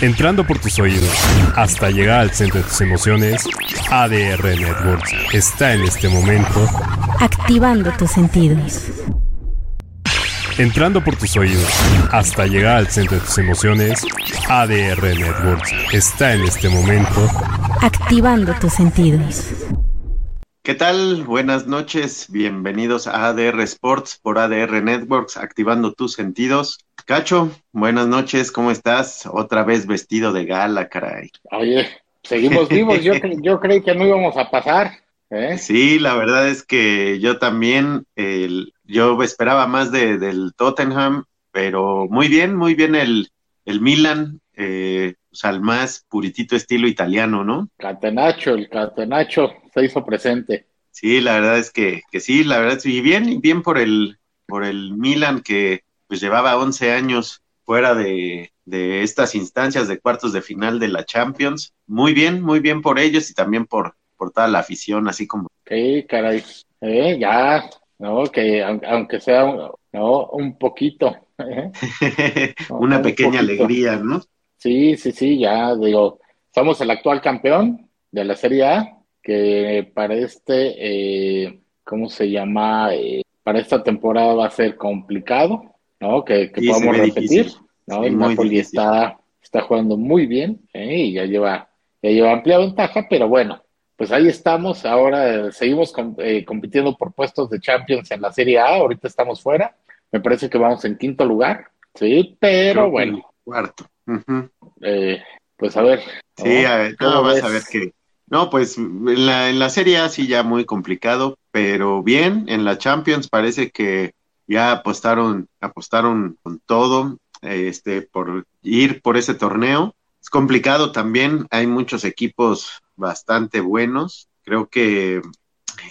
Entrando por tus oídos hasta llegar al centro de tus emociones, ADR Networks está en este momento activando tus sentidos. Entrando por tus oídos hasta llegar al centro de tus emociones, ADR Networks está en este momento activando tus sentidos. ¿Qué tal? Buenas noches, bienvenidos a ADR Sports por ADR Networks, activando tus sentidos. Cacho, buenas noches, ¿cómo estás? Otra vez vestido de gala, caray. Oye, seguimos vivos, yo, yo creí que no íbamos a pasar. ¿eh? Sí, la verdad es que yo también, yo esperaba más de, del Tottenham, pero muy bien, muy bien el, el Milan, eh, o sea, el más puritito estilo italiano, ¿no? Catenacho, el Catenacho se hizo presente. Sí, la verdad es que, que sí, la verdad, y bien, bien por el, por el Milan que pues llevaba 11 años fuera de, de estas instancias de cuartos de final de la Champions. Muy bien, muy bien por ellos y también por, por toda la afición, así como. Sí, caray, eh, ya, no, que aunque sea un, no, un poquito. ¿eh? Una un pequeña poquito. alegría, ¿no? Sí, sí, sí, ya digo, somos el actual campeón de la Serie A, que para este, eh, ¿cómo se llama? Para esta temporada va a ser complicado, ¿no? Que, que podamos repetir, difícil. ¿no? Sí, el muy Napoli está, está jugando muy bien, ¿eh? Y ya lleva, ya lleva amplia ventaja, pero bueno, pues ahí estamos, ahora eh, seguimos com- eh, compitiendo por puestos de Champions en la Serie A, ahorita estamos fuera, me parece que vamos en quinto lugar, sí, pero Creo bueno, Cuarto. Eh, pues a ver. Sí, ¿no? a ver, ¿Cómo no, vas ves? a ver que. No, pues en la, en la Serie A sí ya muy complicado, pero bien, en la Champions parece que ya apostaron, apostaron con todo, este, por ir por ese torneo. Es complicado también, hay muchos equipos bastante buenos, creo que,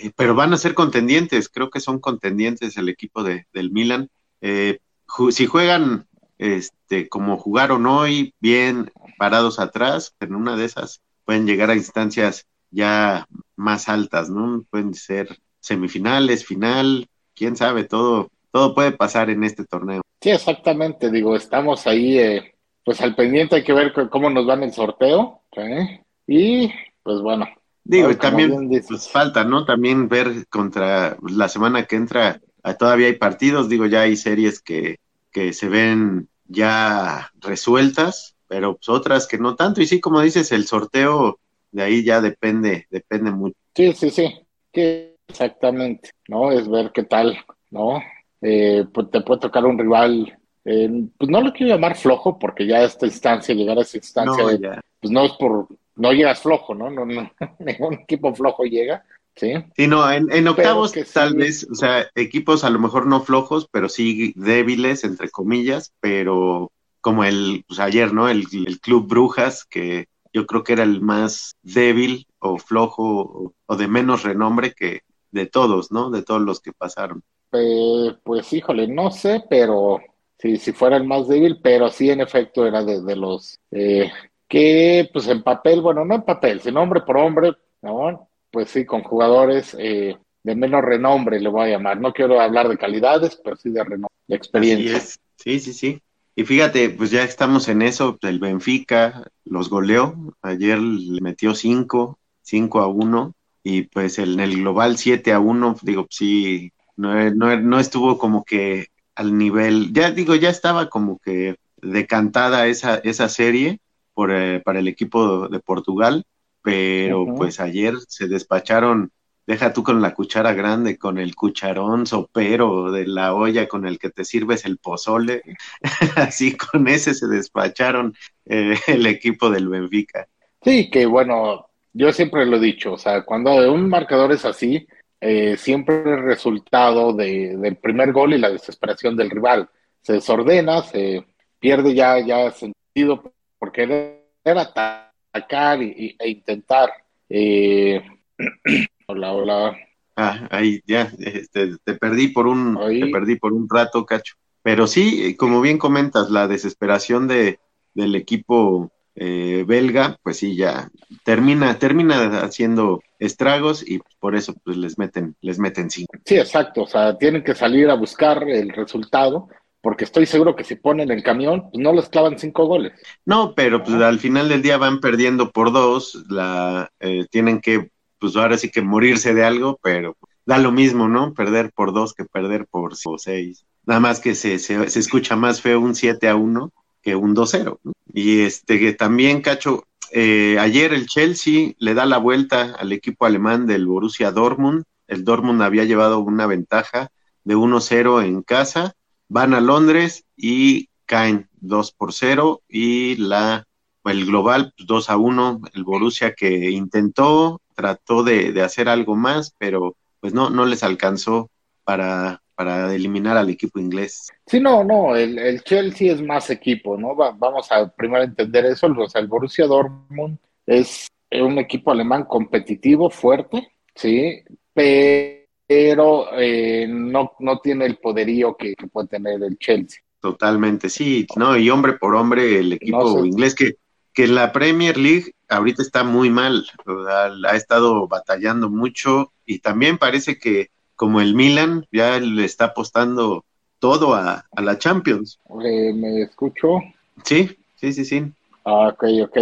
eh, pero van a ser contendientes, creo que son contendientes el equipo de, del Milan. Eh, ju- si juegan este, como jugaron hoy, bien parados atrás, en una de esas pueden llegar a instancias ya más altas, ¿no? Pueden ser semifinales, final, quién sabe, todo, todo puede pasar en este torneo. Sí, exactamente. Digo, estamos ahí, eh, pues al pendiente hay que ver cómo nos va en el sorteo. ¿eh? Y pues bueno. Digo, y también pues, falta, ¿no? También ver contra la semana que entra, ah, todavía hay partidos, digo, ya hay series que, que se ven ya resueltas, pero pues, otras que no tanto. Y sí, como dices, el sorteo de ahí ya depende, depende mucho. Sí, sí, sí. Sí, exactamente. ¿No? Es ver qué tal, ¿no? Eh, pues te puede tocar un rival, eh, pues no lo quiero llamar flojo, porque ya a esta instancia, llegar a esa instancia, No, de- pues no es por, no llegas flojo, ¿no? No, no, ningún equipo flojo llega, ¿sí? Sí, no, en, en octavos que sí. tal vez, o sea, equipos a lo mejor no flojos, pero sí débiles, entre comillas, pero como el, pues ayer, ¿no? El, el Club Brujas, que yo creo que era el más débil o flojo o, o de menos renombre que de todos, ¿no? De todos los que pasaron. Eh, pues híjole, no sé, pero si, si fuera el más débil, pero sí en efecto era de, de los eh, que pues en papel, bueno, no en papel, sino hombre por hombre, ¿no? Pues sí, con jugadores eh, de menos renombre, le voy a llamar. No quiero hablar de calidades, pero sí de renombre, de Así experiencia. es. Sí, sí, sí. Y fíjate, pues ya estamos en eso, el Benfica los goleó, ayer le metió 5, 5 a 1, y pues en el global 7 a 1, digo, sí, no, no, no estuvo como que al nivel, ya digo, ya estaba como que decantada esa, esa serie por, eh, para el equipo de Portugal, pero pues ayer se despacharon, deja tú con la cuchara grande, con el cucharón sopero de la olla con el que te sirves el pozole, así con ese se despacharon eh, el equipo del Benfica. Sí, que bueno, yo siempre lo he dicho, o sea, cuando un marcador es así, eh, siempre el resultado de, del primer gol y la desesperación del rival. Se desordena, se pierde ya, ya sentido por querer atacar y, y- e intentar. Eh, hola, hola. Ah, ahí ya, este, te perdí por un, Ahí. te perdí por un rato, cacho. Pero sí, como bien comentas, la desesperación de, del equipo eh, belga, pues sí, ya termina, termina haciendo estragos y por eso pues les meten, les meten cinco. Sí, exacto, o sea, tienen que salir a buscar el resultado, porque estoy seguro que si ponen el camión, pues no les clavan cinco goles. No, pero pues al final del día van perdiendo por dos, la eh, tienen que, pues ahora sí que morirse de algo, pero da lo mismo, ¿no? Perder por dos que perder por seis. Nada más que se, se, se escucha más feo un 7 a 1 que un 2-0. ¿no? Y este que también, Cacho, eh, ayer el Chelsea le da la vuelta al equipo alemán del Borussia Dortmund. El Dortmund había llevado una ventaja de 1-0 en casa. Van a Londres y caen 2 por 0 y la el global 2 pues, a 1, el Borussia que intentó, trató de, de, hacer algo más, pero pues no, no les alcanzó para, para eliminar al equipo inglés. Sí, no, no, el, el Chelsea es más equipo, ¿no? Va, vamos a primero entender eso, o sea, el Borussia Dortmund es un equipo alemán competitivo, fuerte, sí, pero eh, no, no tiene el poderío que, que, puede tener el Chelsea. Totalmente, sí, no, y hombre por hombre, el equipo no sé. inglés que, que la Premier League ahorita está muy mal, ha estado batallando mucho y también parece que como el Milan ya le está apostando todo a, a la Champions. Eh, ¿Me escucho? Sí, sí, sí, sí. Ah, ok, ok.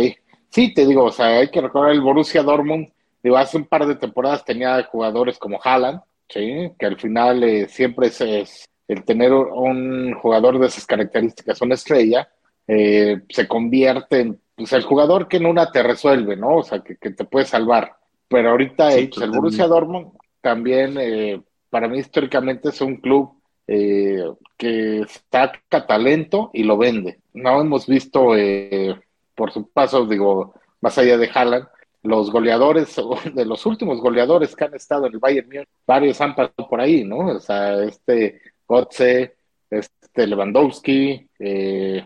Sí, te digo, o sea, hay que recordar el Borussia Dortmund, digo, hace un par de temporadas tenía jugadores como Haaland, sí, que al final eh, siempre es, es, el tener un jugador de esas características, una estrella, eh, se convierte en pues, el jugador que en una te resuelve, ¿no? O sea, que, que te puede salvar. Pero ahorita sí, pues, el Borussia Dortmund también, eh, para mí históricamente es un club eh, que saca talento y lo vende. No hemos visto, eh, por su paso, digo, más allá de Haaland, los goleadores, de los últimos goleadores que han estado en el Bayern Múnich, varios han pasado por ahí, ¿no? O sea, este Gotze, este Lewandowski, eh,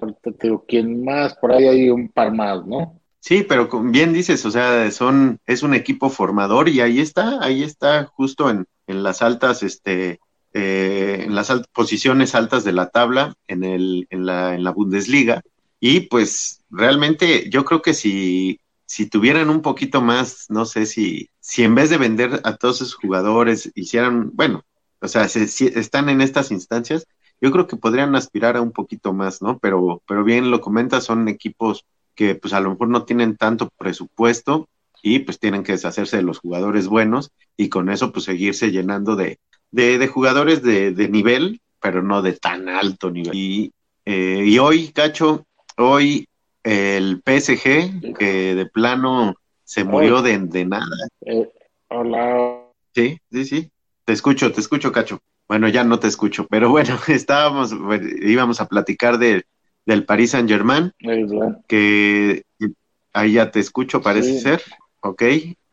¿quién más? Por ahí hay un par más, ¿no? Sí, pero bien dices, o sea, son, es un equipo formador y ahí está, ahí está justo en, en las altas, este, eh, en las posiciones altas de la tabla en, el, en, la, en la Bundesliga. Y pues realmente yo creo que si, si tuvieran un poquito más, no sé si, si en vez de vender a todos esos jugadores hicieran, bueno, o sea, si, si están en estas instancias, yo creo que podrían aspirar a un poquito más, ¿no? Pero, pero bien lo comentas, son equipos que pues a lo mejor no tienen tanto presupuesto y pues tienen que deshacerse de los jugadores buenos y con eso pues seguirse llenando de, de, de jugadores de, de, nivel, pero no de tan alto nivel. Y, eh, y hoy, Cacho, hoy el PSG, que de plano se murió de, de nada. Eh, hola. Sí, sí, sí. Te escucho, te escucho, Cacho. Bueno, ya no te escucho, pero bueno, estábamos, íbamos a platicar de, del Paris Saint Germain, que ahí ya te escucho, parece sí. ser, ok.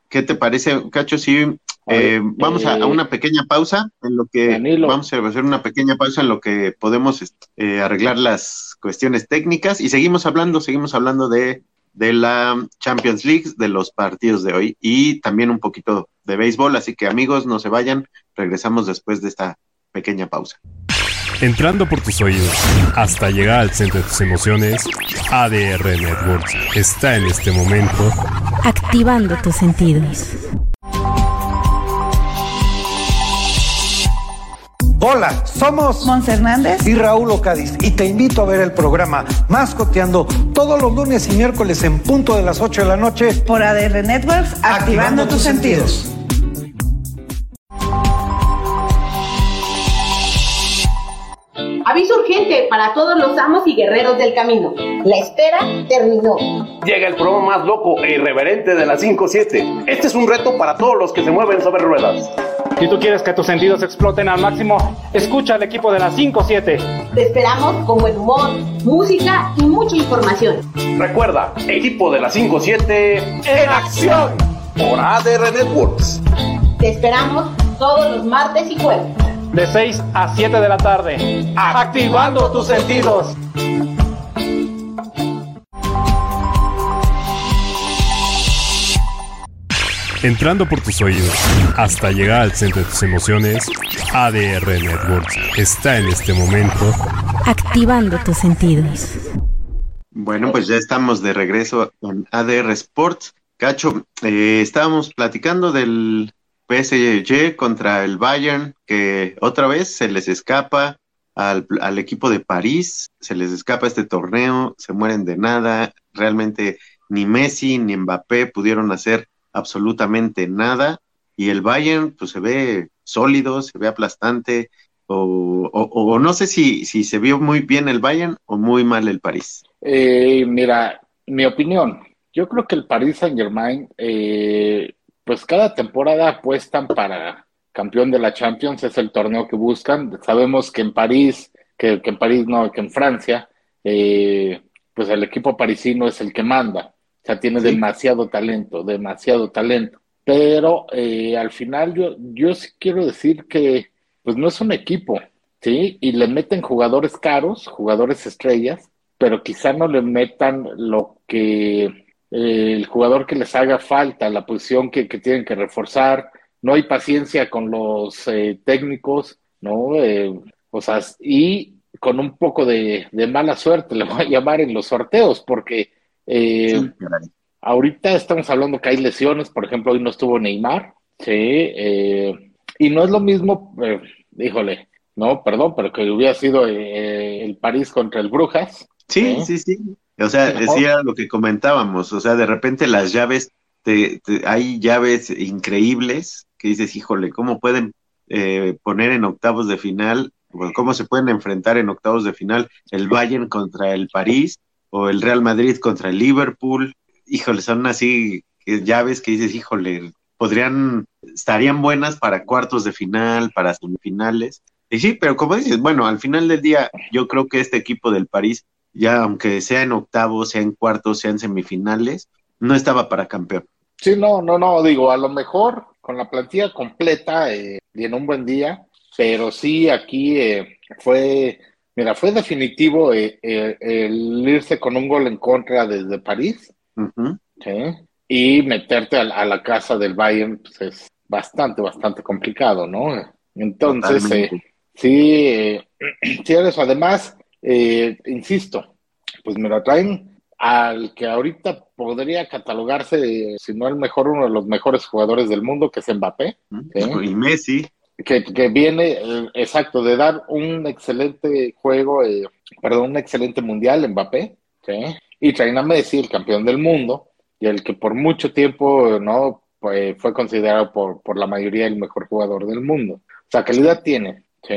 ¿Qué te parece, Cacho? Sí, eh, vamos a, a, una pequeña pausa en lo que Danilo. vamos a hacer una pequeña pausa en lo que podemos eh, arreglar las cuestiones técnicas y seguimos hablando, seguimos hablando de, de la Champions League, de los partidos de hoy y también un poquito de béisbol, así que amigos, no se vayan, regresamos después de esta pequeña pausa. Entrando por tus oídos hasta llegar al centro de tus emociones, ADR Networks está en este momento activando tus sentidos. Hola, somos Mons Hernández y Raúl Ocadiz y te invito a ver el programa Mascoteando todos los lunes y miércoles en punto de las 8 de la noche por ADR Networks, activando, activando tus, tus sentidos. sentidos. Aviso urgente para todos los amos y guerreros del camino. La espera terminó. Llega el programa más loco e irreverente de las 5-7. Este es un reto para todos los que se mueven sobre ruedas. Si tú quieres que tus sentidos exploten al máximo, escucha al equipo de las 5-7. Te esperamos con buen humor, música y mucha información. Recuerda, equipo de las 5-7 en acción por ADR Networks. Te esperamos todos los martes y jueves de 6 a 7 de la tarde. Activando tus sentidos. Entrando por tus oídos hasta llegar al centro de tus emociones, ADR Networks está en este momento activando tus sentidos. Bueno, pues ya estamos de regreso en ADR Sports. Cacho, eh, estábamos platicando del PSG contra el Bayern, que otra vez se les escapa al, al, equipo de París, se les escapa este torneo, se mueren de nada, realmente ni Messi ni Mbappé pudieron hacer absolutamente nada y el Bayern pues se ve sólido, se ve aplastante o, o, no sé si, si se vio muy bien el Bayern o muy mal el París. Eh, mira, mi opinión, yo creo que el Paris Saint Germain, eh, pues cada temporada apuestan para campeón de la Champions, es el torneo que buscan. Sabemos que en París, que, en París no, que en Francia, eh, pues el equipo parisino es el que manda. O sea, tiene demasiado talento, demasiado talento. Pero eh, al final yo, yo sí quiero decir que pues no es un equipo, ¿sí? Y le meten jugadores caros, jugadores estrellas, pero quizá no le metan lo que eh, el jugador que les haga falta, la posición que, que tienen que reforzar, no hay paciencia con los eh, técnicos, ¿no? Eh, o sea, y con un poco de, mala suerte, le voy a llamar en los sorteos, porque eh, ahorita estamos hablando que hay lesiones, por ejemplo, hoy no estuvo Neymar, sí, y no es lo mismo, híjole, no, perdón, pero que hubiera sido el París contra el Brujas. Sí, sí, sí. O sea, decía lo que comentábamos, o sea, de repente las llaves, hay llaves increíbles que dices, híjole, ¿cómo pueden eh, poner en octavos de final, cómo se pueden enfrentar en octavos de final el Bayern contra el París o el Real Madrid contra el Liverpool? Híjole, son así llaves que dices, híjole, podrían, estarían buenas para cuartos de final, para semifinales. Y sí, pero como dices, bueno, al final del día, yo creo que este equipo del París, ya aunque sea en octavos, sea en cuartos, sea en semifinales, no estaba para campeón. Sí, no, no, no, digo, a lo mejor con la plantilla completa eh, y en un buen día, pero sí aquí eh, fue, mira, fue definitivo eh, el irse con un gol en contra desde París y meterte a, la casa del Bayern pues es bastante, bastante complicado, ¿no? Entonces, sí, sí, eso. Además, insisto, pues me lo traen al que ahorita podría catalogarse, si no el mejor, uno de los mejores jugadores del mundo, que es Mbappé. Y Messi. Que, viene, eh, exacto, de dar un excelente juego, eh, perdón, un excelente mundial, Mbappé. Y traen a Messi, el campeón del mundo, y el que por mucho tiempo no pues, fue considerado por, por la mayoría el mejor jugador del mundo. O sea, calidad tiene. Sí,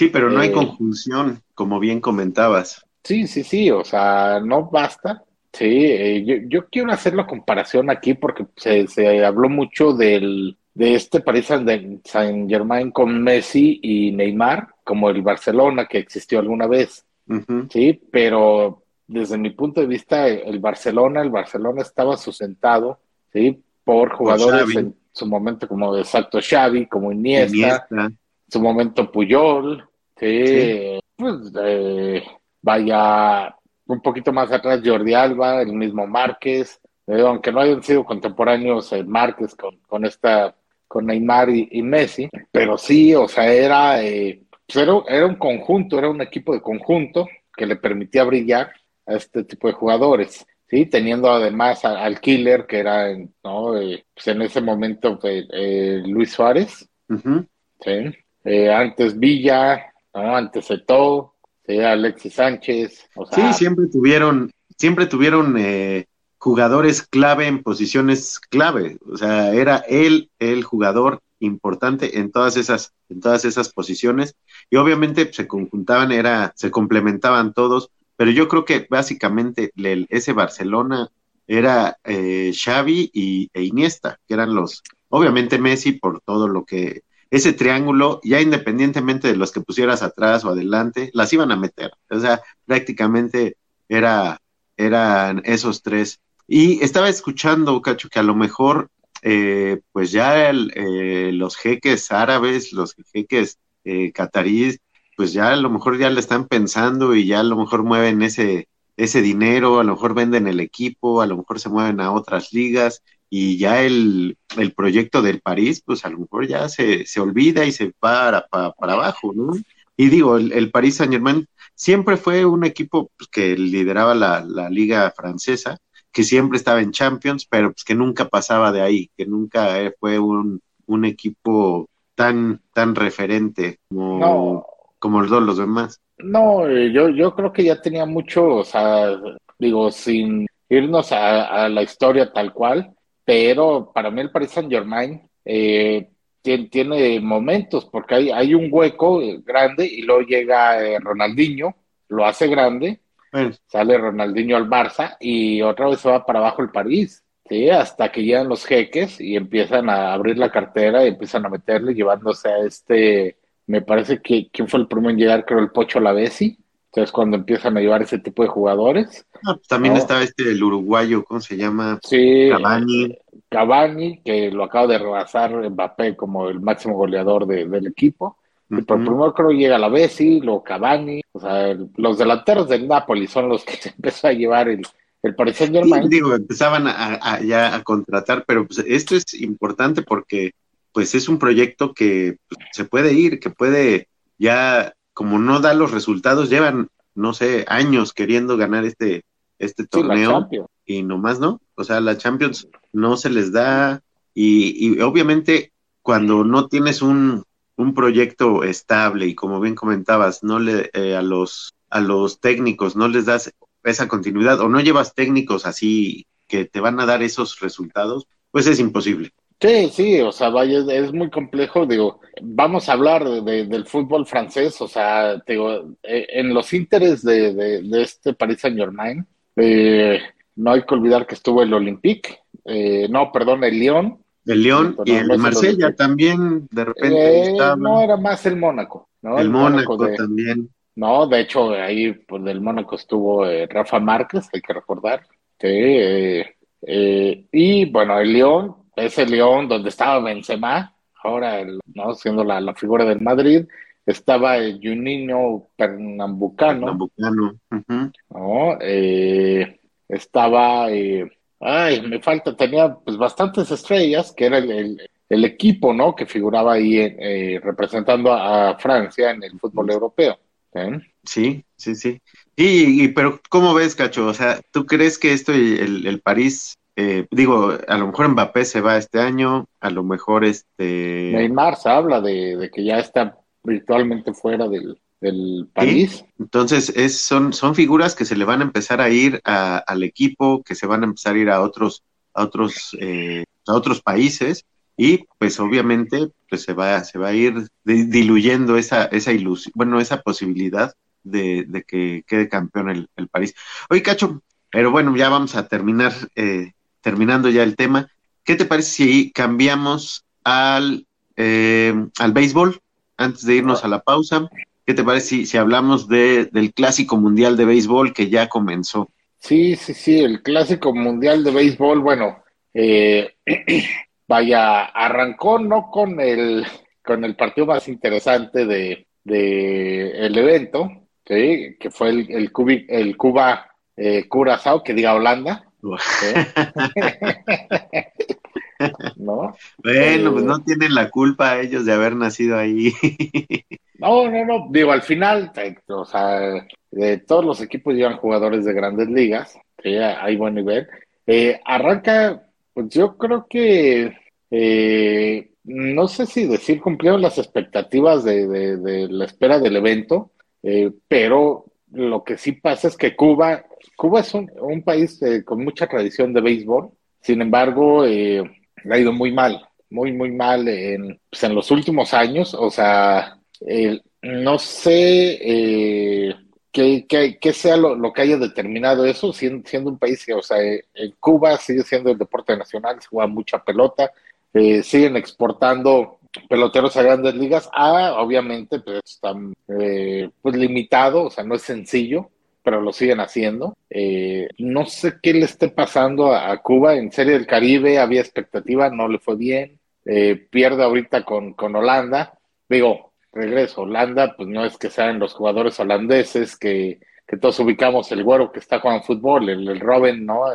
sí pero no hay eh, conjunción, como bien comentabas. Sí, sí, sí, o sea, no basta. Sí, eh, yo, yo, quiero hacer la comparación aquí porque se, se habló mucho del, de este Paris Saint Germain con Messi y Neymar, como el Barcelona que existió alguna vez. Sí, pero desde mi punto de vista, el Barcelona, el Barcelona estaba sustentado, sí, por jugadores en su momento como exacto Xavi, como Iniesta, en su momento Puyol, sí, pues eh, vaya un poquito más atrás Jordi Alba, el mismo Márquez, eh, aunque no hayan sido contemporáneos eh, Márquez con, con esta con Neymar y, Messi, pero sí, o sea, era, eh, pues era, un conjunto, era un equipo de conjunto que le permitía brillar a este tipo de jugadores, sí, teniendo además al killer que era, ¿no? pues en ese momento Luis Suárez, sí, antes Villa, ¿no? antes todo Alexis Sánchez. sí, siempre tuvieron, siempre tuvieron eh, jugadores clave en posiciones clave. O sea, era él el jugador importante en todas esas, en todas esas posiciones. Y obviamente se conjuntaban, era, se complementaban todos. Pero yo creo que básicamente ese Barcelona era eh, Xavi y, e Iniesta, que eran los, obviamente Messi por todo lo que ese triángulo, ya independientemente de los que pusieras atrás o adelante, las iban a meter. O sea, prácticamente era, eran esos tres. Y estaba escuchando, Cacho, que a lo mejor, eh, pues ya eh, los jeques árabes, los jeques eh, pues ya a lo mejor ya le están pensando y ya a lo mejor mueven ese, ese dinero, a lo mejor venden el equipo, a lo mejor se mueven a otras ligas y ya el, el, proyecto del París, pues a lo mejor ya se, se olvida y se para, para, abajo, ¿no? Y digo, el, el París Saint Germain siempre fue un equipo pues, que lideraba la, la, liga francesa, que siempre estaba en Champions, pero pues que nunca pasaba de ahí, que nunca fue un, un equipo tan, tan referente como... No, como todos los demás. No, eh, yo, yo creo que ya tenía mucho, o sea, digo, sin irnos a, la historia tal cual, pero para mí el Paris Saint Germain eh, tiene, momentos, porque hay, hay un hueco grande y luego llega eh, Ronaldinho, lo hace grande, sale Ronaldinho al Barça y otra vez se va para abajo el París, ¿sí? hasta que llegan los jeques y empiezan a abrir la cartera y empiezan a meterle, llevándose a este, me parece que, ¿quién fue el primero en llegar? Creo el Pocho Lavesi, entonces cuando empiezan a llevar ese tipo de jugadores. Pues también estaba este, el uruguayo, ¿cómo se llama? Sí, Cavani. Cavani, que lo acaba de rebasar Mbappé como el máximo goleador del equipo. Y por primero creo llega la Bessi, luego Cavani, o sea, los delanteros del Napoli son los que se empezó a llevar el, el Paris Saint Germain. digo, empezaban a, ya a contratar, pero pues esto es importante porque pues es un proyecto que pues, se puede ir, que puede ya, como no da los resultados, llevan, no sé, años queriendo ganar este, este torneo y nomás no, o sea, la Champions no se les da y, y obviamente cuando no tienes un, un, proyecto estable y como bien comentabas, no le eh, a los a los técnicos no les das esa continuidad o no llevas técnicos así que te van a dar esos resultados, pues es imposible. Sí, sí, o sea, vaya, es muy complejo, digo, vamos a hablar de, del fútbol francés, o sea, digo, eh, en los intereses de, de, este Paris Saint Germain, eh, no hay que olvidar que estuvo el Olympique, eh, no, perdón, el Lyon. El Lyon y el Marsella también, de repente. Eh, no, era más el Mónaco. ¿no? El, Mónaco, también. No, de hecho, ahí pues, del Mónaco estuvo eh, Rafa Márquez, hay que recordar. Sí, y bueno, el Lyon, ese Lyon donde estaba Benzema, ahora no siendo la, la figura del Madrid, estaba el Juninho Pernambucano. Pernambucano. ¿no? Eh, estaba, eh, ay, me falta, tenía pues bastantes estrellas, que era el, el, equipo, ¿no? Que figuraba ahí eh, representando a, Francia en el fútbol europeo. Sí, sí, sí. Y, pero, ¿cómo ves, Cacho? O sea, ¿tú crees que esto, el, el París, eh, digo, a lo mejor Mbappé se va este año, a lo mejor este... Neymar se habla de, de que ya está virtualmente fuera del, del país. Entonces, es, son, son figuras que se le van a empezar a ir al equipo, que se van a empezar a ir a otros, a otros, eh, a otros países, y pues obviamente pues se va, se va a ir diluyendo esa, esa ilusión, bueno, esa posibilidad de, que quede campeón el, el, París. Oye, Cacho, pero bueno, ya vamos a terminar, eh, terminando ya el tema. ¿Qué te parece si cambiamos al, eh, al béisbol antes de irnos a la pausa? ¿Qué te parece si, si hablamos de, del Clásico Mundial de Béisbol que ya comenzó? Sí, sí, sí, el Clásico Mundial de Béisbol, bueno, eh, vaya, arrancó no con el, con el partido más interesante de, de el evento, que fue el, el, el Cuba eh, Curazao, que diga Holanda. ¿No? Bueno, pues no eh, tienen la culpa ellos de haber nacido ahí. No, no, no. Digo, al final, eh, o sea, de todos los equipos llevan jugadores de grandes ligas, que hay buen nivel. Eh, arranca, pues yo creo que eh, no sé si decir cumplieron las expectativas de, de, la espera del evento, pero lo que sí pasa es que Cuba, Cuba es un, un país con mucha tradición de béisbol, sin embargo, le ha ido muy mal, muy, muy mal en, pues en los últimos años, o sea, eh, no sé eh, qué, sea lo, que haya determinado eso, siendo, un país que, o sea, en Cuba sigue siendo el deporte nacional, se juega mucha pelota, eh, siguen exportando peloteros a grandes ligas, ah, obviamente, pues están eh, pues limitado, o sea, no es sencillo, pero lo siguen haciendo. no sé qué le esté pasando a, Cuba. En Serie del Caribe había expectativa, no le fue bien. pierde ahorita con, con Holanda. Digo, regreso. Holanda, pues no es que sean los jugadores holandeses que, que todos ubicamos el güero que está jugando fútbol, el, el Robin, ¿no?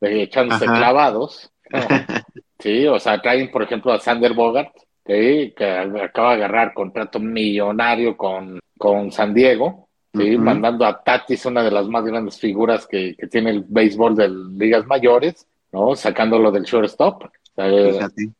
De, echándose clavados. Sí, o sea, traen, por ejemplo, a Sander Bogart, que acaba de agarrar contrato millonario con, con San Diego, ¿sí? mandando a Tatis, una de las más grandes figuras que, que tiene el béisbol de ligas mayores, ¿no? Sacándolo del shortstop.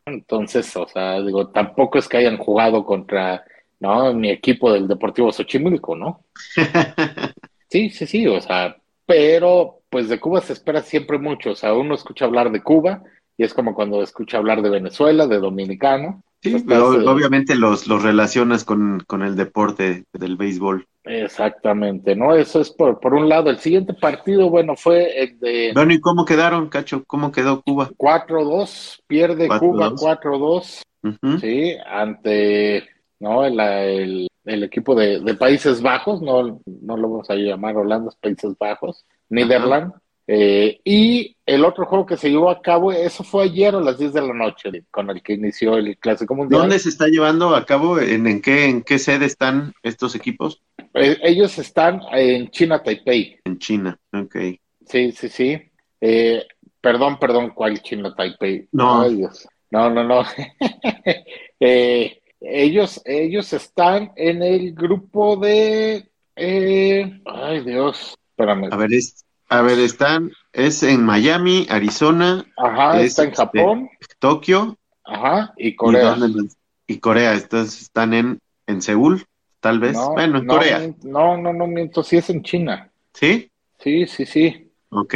entonces, o sea, digo, tampoco es que hayan jugado contra ¿no? Mi equipo del Deportivo Xochimilco, ¿no? Sí, sí, sí, o sea, pero pues de Cuba se espera siempre mucho, o sea, uno escucha hablar de Cuba y es como cuando escucha hablar de Venezuela, de Dominicano. Sí, pero obviamente los, los relacionas con, con el deporte del béisbol. Exactamente, ¿no? Eso es por, por un lado. El siguiente partido, bueno, fue el de... Bueno, ¿y cómo quedaron, Cacho? ¿Cómo quedó Cuba? 4-2, pierde Cuba 4-2, sí, ante, ¿no? El, el, el equipo de, de, Países Bajos, no, no lo vamos a llamar Holanda, Países Bajos, Netherlands. Eh, y el otro juego que se llevó a cabo, eso fue ayer a las 10 de la noche, con el que inició el Clásico Mundial. ¿Dónde se está llevando a cabo? ¿En, en, qué, en qué sede están estos equipos? Eh, ellos están en China, Taipei. En China, ok. Sí, sí, sí. Eh, perdón, perdón, ¿cuál China, Taipei? No. Ay, Dios. No, no, no. eh, ellos, ellos están en el grupo de. Eh, ay, Dios. Espérame. A ver, es, a ver, están. Es en Miami, Arizona. Ajá, es, está en Japón. este, Tokio. Ajá, y Corea. ¿Y, Corea. Entonces están en, en Seúl, tal vez. No, bueno, en no, Corea. No, no, no miento, sí es en China. ¿Sí? Sí, sí, sí. Ok.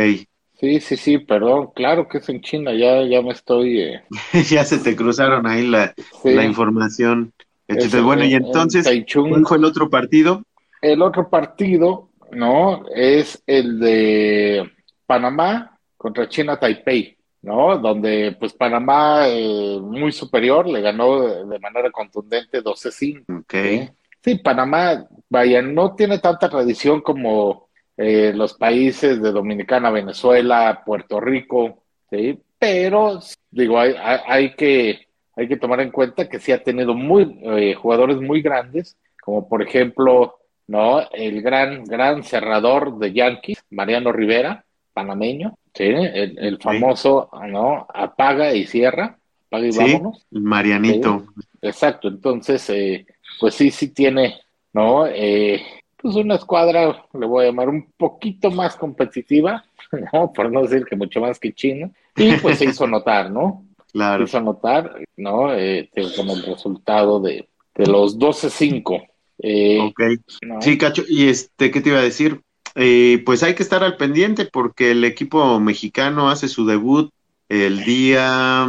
Sí, sí, sí, perdón, claro que es en China, ya, ya me estoy. eh, ya se te cruzaron ahí la, sí. la información. Es Este, bueno, y en- en entonces, Taichung. ¿cuál fue el otro partido? El otro partido, ¿no? Es el de Panamá contra China Taipei, ¿no? Donde, pues, Panamá, eh, muy superior, le ganó de, manera contundente 12-5. Ok. ¿sí? Sí, Panamá, vaya, no tiene tanta tradición como eh, los países de Dominicana, Venezuela, Puerto Rico, ¿sí? Pero, digo, hay, hay, hay que, hay que tomar en cuenta que sí ha tenido muy, eh, jugadores muy grandes, como por ejemplo, ¿no? El gran, gran cerrador de Yankees, Mariano Rivera, panameño, ¿sí? El, el famoso, ¿no? Apaga y cierra, apaga y Sí, vámonos. Marianito. Exacto, entonces, eh, pues sí, sí tiene, ¿no? Eh, pues una escuadra, le voy a llamar un poquito más competitiva, ¿no? Por no decir que mucho más que China, y pues se hizo notar, ¿no? Claro. Se hizo notar, ¿no? Eh, con el resultado de, de los 12-5. Eh, Ok. ¿no? Sí, Cacho, y este, ¿qué te iba a decir? Eh, pues hay que estar al pendiente porque el equipo mexicano hace su debut el día,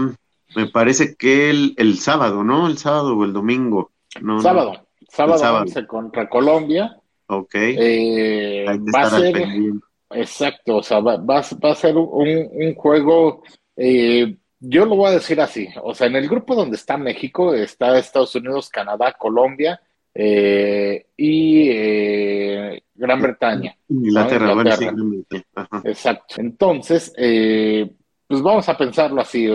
me parece que el, el sábado, ¿no? El sábado o el domingo. No, no. sábado, sábado, sábado. 11 contra Colombia. Ok. Eh, hay que va a estar al ser, pendiente. Exacto, o sea, va, va, a- va a ser un, un juego, eh, yo lo voy a decir así, o sea, en el grupo donde está México está Estados Unidos, Canadá, Colombia eh, y eh, Gran Bretaña. Inglaterra, ¿no? bueno, sí, Inglaterra. realmente. Ajá. Exacto. Entonces, eh, pues vamos a pensarlo así,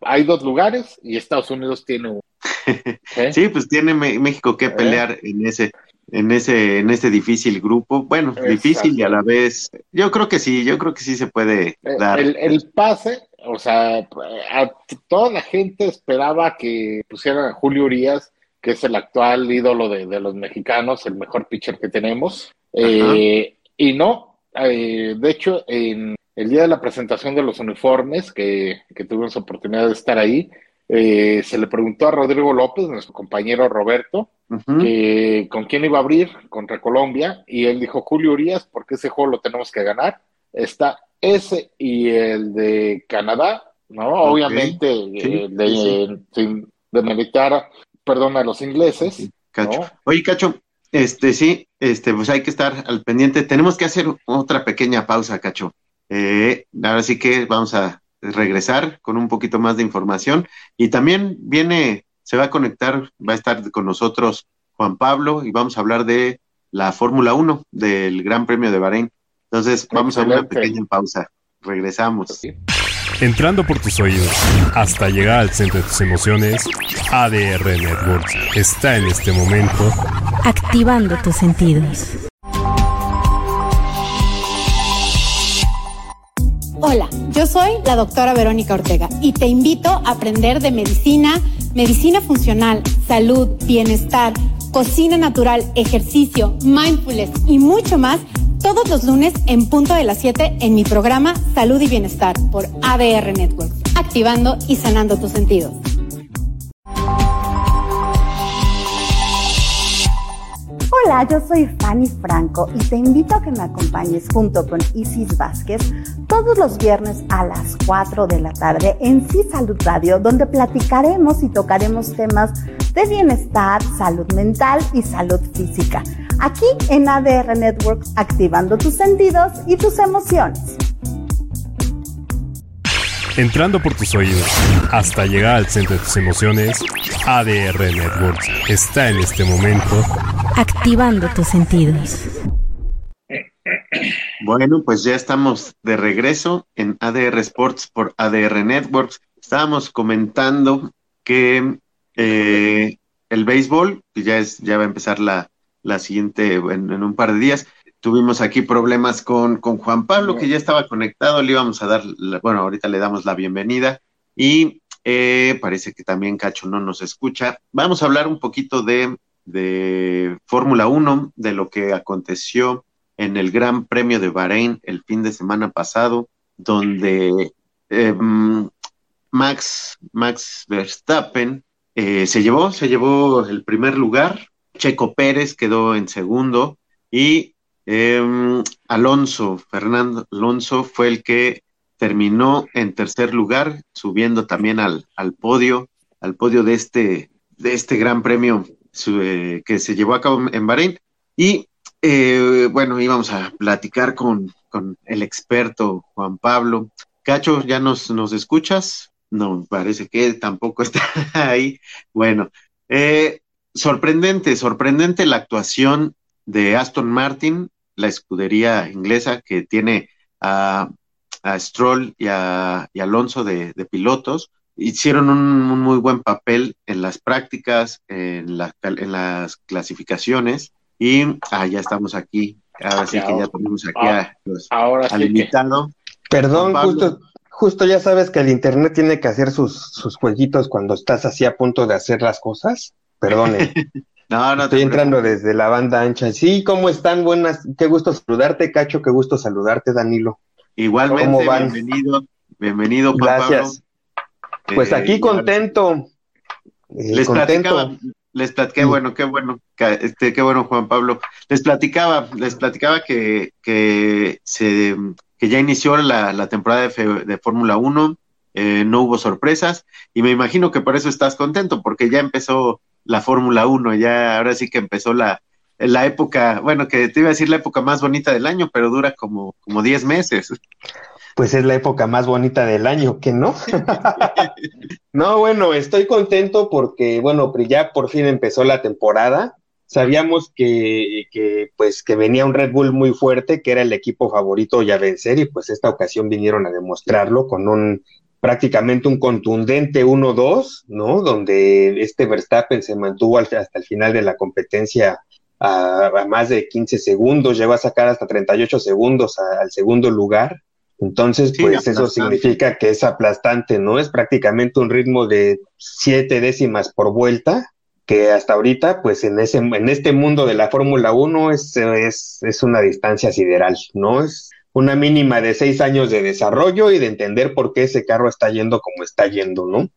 hay dos lugares y Estados Unidos tiene uno. ¿eh? Sí, pues tiene México que pelear en ese, en ese, en este difícil grupo. Bueno, difícil y a la vez, yo creo que sí, yo creo que sí se puede dar. El, el pase, o sea, a- toda la gente esperaba que pusieran a Julio Urias, que es el actual ídolo de, de los mexicanos, el mejor pitcher que tenemos. Eh, y no, eh, de hecho, en el día de la presentación de los uniformes, que, que tuvimos oportunidad de estar ahí, eh, se le preguntó a Rodrigo López, nuestro compañero Roberto, que con quién iba a abrir contra Colombia y él dijo Julio Urias porque ese juego lo tenemos que ganar. Está ese y el de Canadá, ¿no? Obviamente Sí, eh, de, sí, sin demeritar, perdón, a los ingleses, Cacho. ¿no? Oye, Cacho, este sí, este, pues hay que estar al pendiente. Tenemos que hacer otra pequeña pausa, Cacho. Eh, ahora sí que vamos a regresar con un poquito más de información. Y también viene, se va a conectar, va a estar con nosotros Juan Pablo y vamos a hablar de la Fórmula 1 del Gran Premio de Bahrein. Entonces, vamos a una Excelente. pequeña pausa. Regresamos. Entrando por tus oídos hasta llegar al centro de tus emociones, ADR Networks está en este momento Activando tus sentidos. Hola, yo soy la doctora Verónica Ortega y te invito a aprender de medicina, medicina funcional, salud, bienestar, cocina natural, ejercicio, mindfulness y mucho más todos los lunes en punto de las 7 en mi programa Salud y Bienestar por ADR Networks, activando y sanando tus sentidos. Hola, yo soy Fanny Franco y te invito a que me acompañes junto con Isis Vázquez todos los viernes a las 4 de la tarde en Sí Salud Radio, donde platicaremos y tocaremos temas de bienestar, salud mental y salud física. Aquí en ADR Networks, activando tus sentidos y tus emociones. Entrando por tus oídos hasta llegar al centro de tus emociones, ADR Networks está en este momento activando tus sentidos. Bueno, pues ya estamos de regreso en ADR Sports por ADR Networks. Estábamos comentando que eh, el béisbol ya es ya va a empezar la, la siguiente en, en, un par de días. Tuvimos aquí problemas con, con Juan Pablo, que ya estaba conectado, le íbamos a dar, la, bueno, ahorita le damos la bienvenida y eh, parece que también Cacho no nos escucha. Vamos a hablar un poquito de, de Fórmula 1, de lo que aconteció en el Gran Premio de Bahrein el fin de semana pasado, donde eh, Max, Max Verstappen eh, se llevó, se llevó el primer lugar, Checo Pérez quedó en segundo y eh, Alonso, Fernando Alonso fue el que terminó en tercer lugar, subiendo también al, al podio, al podio de este, de este gran premio su, eh, que se llevó a cabo en Bahrein. Y eh, bueno, íbamos a platicar con, con, el experto Juan Pablo. Cacho, ¿ya nos, nos escuchas? No, parece que tampoco está ahí. Bueno, eh, sorprendente, sorprendente la actuación de Aston Martin, la escudería inglesa que tiene a, a Stroll y a, Alonso de, pilotos. Hicieron un, un, muy buen papel en las prácticas, en, la, en las clasificaciones y ah, ya estamos aquí. Ahora sí que ya tenemos aquí a, ahora al sí invitado. Perdón, justo, justo ya sabes que el internet tiene que hacer sus, sus jueguitos cuando estás así a punto de hacer las cosas. Perdone. no, no Estoy entrando desde la banda ancha. Sí, ¿cómo están? Buenas. Qué gusto saludarte, Cacho. Qué gusto saludarte, Danilo. Igualmente, ¿Cómo van? bienvenido. Bienvenido, Juan Gracias. Pablo. Pues Eh, aquí contento. Eh, Les contento. platicaba, les platiqué, bueno, qué bueno, que- este, qué bueno, Juan Pablo. Les platicaba, les platicaba que, que se, que ya inició la, la temporada de, de Fórmula 1, eh, no hubo sorpresas, y me imagino que por eso estás contento, porque ya empezó la Fórmula 1, ya ahora sí que empezó la, la época, bueno, que te iba a decir la época más bonita del año, pero dura como, como 10 meses. Pues es la época más bonita del año, ¿que no? no, bueno, estoy contento porque, bueno, ya por fin empezó la temporada. Sabíamos que, que, pues, que venía un Red Bull muy fuerte, que era el equipo favorito ya a vencer, y pues esta ocasión vinieron a demostrarlo con un prácticamente un contundente 1-2, ¿no? Donde este Verstappen se mantuvo hasta el final de la competencia a, a más de 15 segundos, llegó a sacar hasta 38 segundos a- al segundo lugar. Entonces, Sí, pues eso significa que es aplastante, ¿no? Es prácticamente un ritmo de siete décimas por vuelta, que hasta ahorita, pues en ese, en este mundo de la Fórmula 1 es, es, es una distancia sideral, ¿no? Es una mínima de seis años de desarrollo y de entender por qué ese carro está yendo como está yendo, ¿no?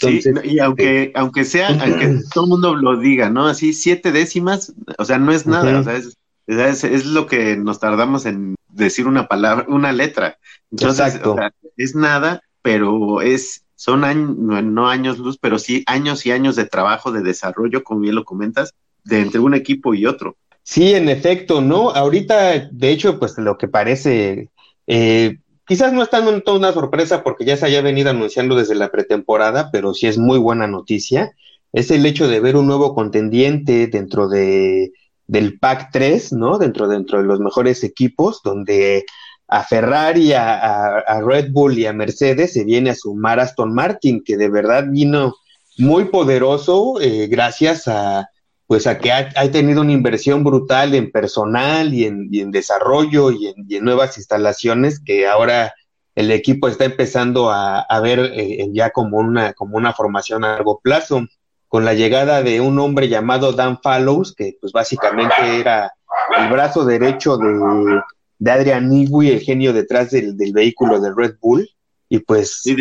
Sí, no, y aunque, aunque sea, aunque todo el mundo lo diga, ¿no? Así, siete décimas, o sea, no es nada, o sea, es, es, es lo que nos tardamos en decir una palabra, una letra. Entonces, Exacto. o sea, es nada, pero es, son años, no, años luz, pero sí años y años de trabajo, de desarrollo, como bien lo comentas, de entre un equipo y otro. Sí, en efecto, ¿no? Ahorita, de hecho, pues lo que parece, eh, quizás no es tan toda una sorpresa porque ya se haya venido anunciando desde la pretemporada, pero sí es muy buena noticia, es el hecho de ver un nuevo contendiente dentro de, del Pack 3, ¿no? Dentro, dentro de los mejores equipos, donde a Ferrari, a, Red Bull y a Mercedes se viene a sumar Aston Martin, que de verdad vino muy poderoso eh, gracias a pues a que ha, tenido una inversión brutal en personal y en, en desarrollo y en, y en, nuevas instalaciones que ahora el equipo está empezando a, a ver eh, ya como una, como una formación a largo plazo, con la llegada de un hombre llamado Dan Fallows, que pues básicamente era el brazo derecho de, de Adrian Newey, el genio detrás del, del vehículo de Red Bull, y pues sí,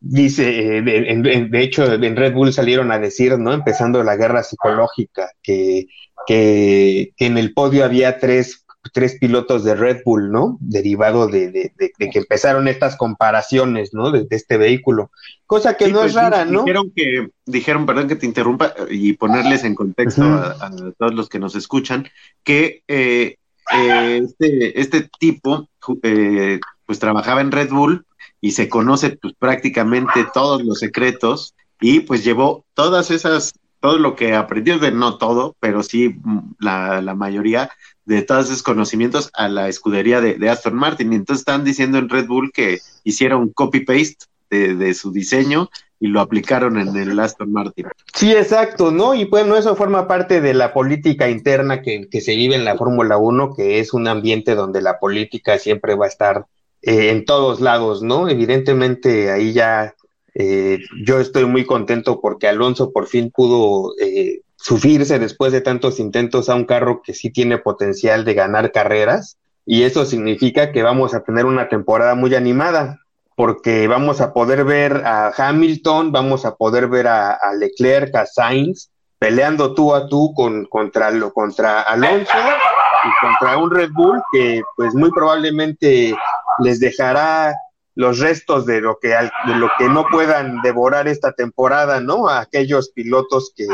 dice, de, de, de, hecho, en Red Bull salieron a decir, ¿no? Empezando la guerra psicológica, que que, que en el podio había tres, tres pilotos de Red Bull, ¿no? Derivado de, de, de, que empezaron estas comparaciones, ¿no? De, este vehículo. Cosa que no es pues, rara, ¿no? Dijeron que, dijeron, perdón que te interrumpa, y ponerles en contexto a, todos los que nos escuchan, que eh, eh, este, este tipo, eh, pues trabajaba en Red Bull y se conoce pues prácticamente todos los secretos y pues llevó todas esas todo lo que aprendió, de no todo, pero sí mm, la, la mayoría de todos esos conocimientos a la escudería de, Aston Martin. Y entonces están diciendo en Red Bull que hicieron copy-paste de, su diseño y lo aplicaron en el Aston Martin. Sí, exacto, ¿no? Y bueno, eso forma parte de la política interna que, que se vive en la Fórmula 1, que es un ambiente donde la política siempre va a estar eh, en todos lados, ¿no? Evidentemente ahí ya eh, yo estoy muy contento porque Alonso por fin pudo eh, sufrirse después de tantos intentos a un carro que sí tiene potencial de ganar carreras y eso significa que vamos a tener una temporada muy animada porque vamos a poder ver a Hamilton, vamos a poder ver a, Leclerc, a Sainz peleando tú a tú con, contra, lo, contra Alonso y contra un Red Bull que pues muy probablemente les dejará los restos de lo que de lo que no puedan devorar esta temporada, ¿no? A aquellos pilotos que,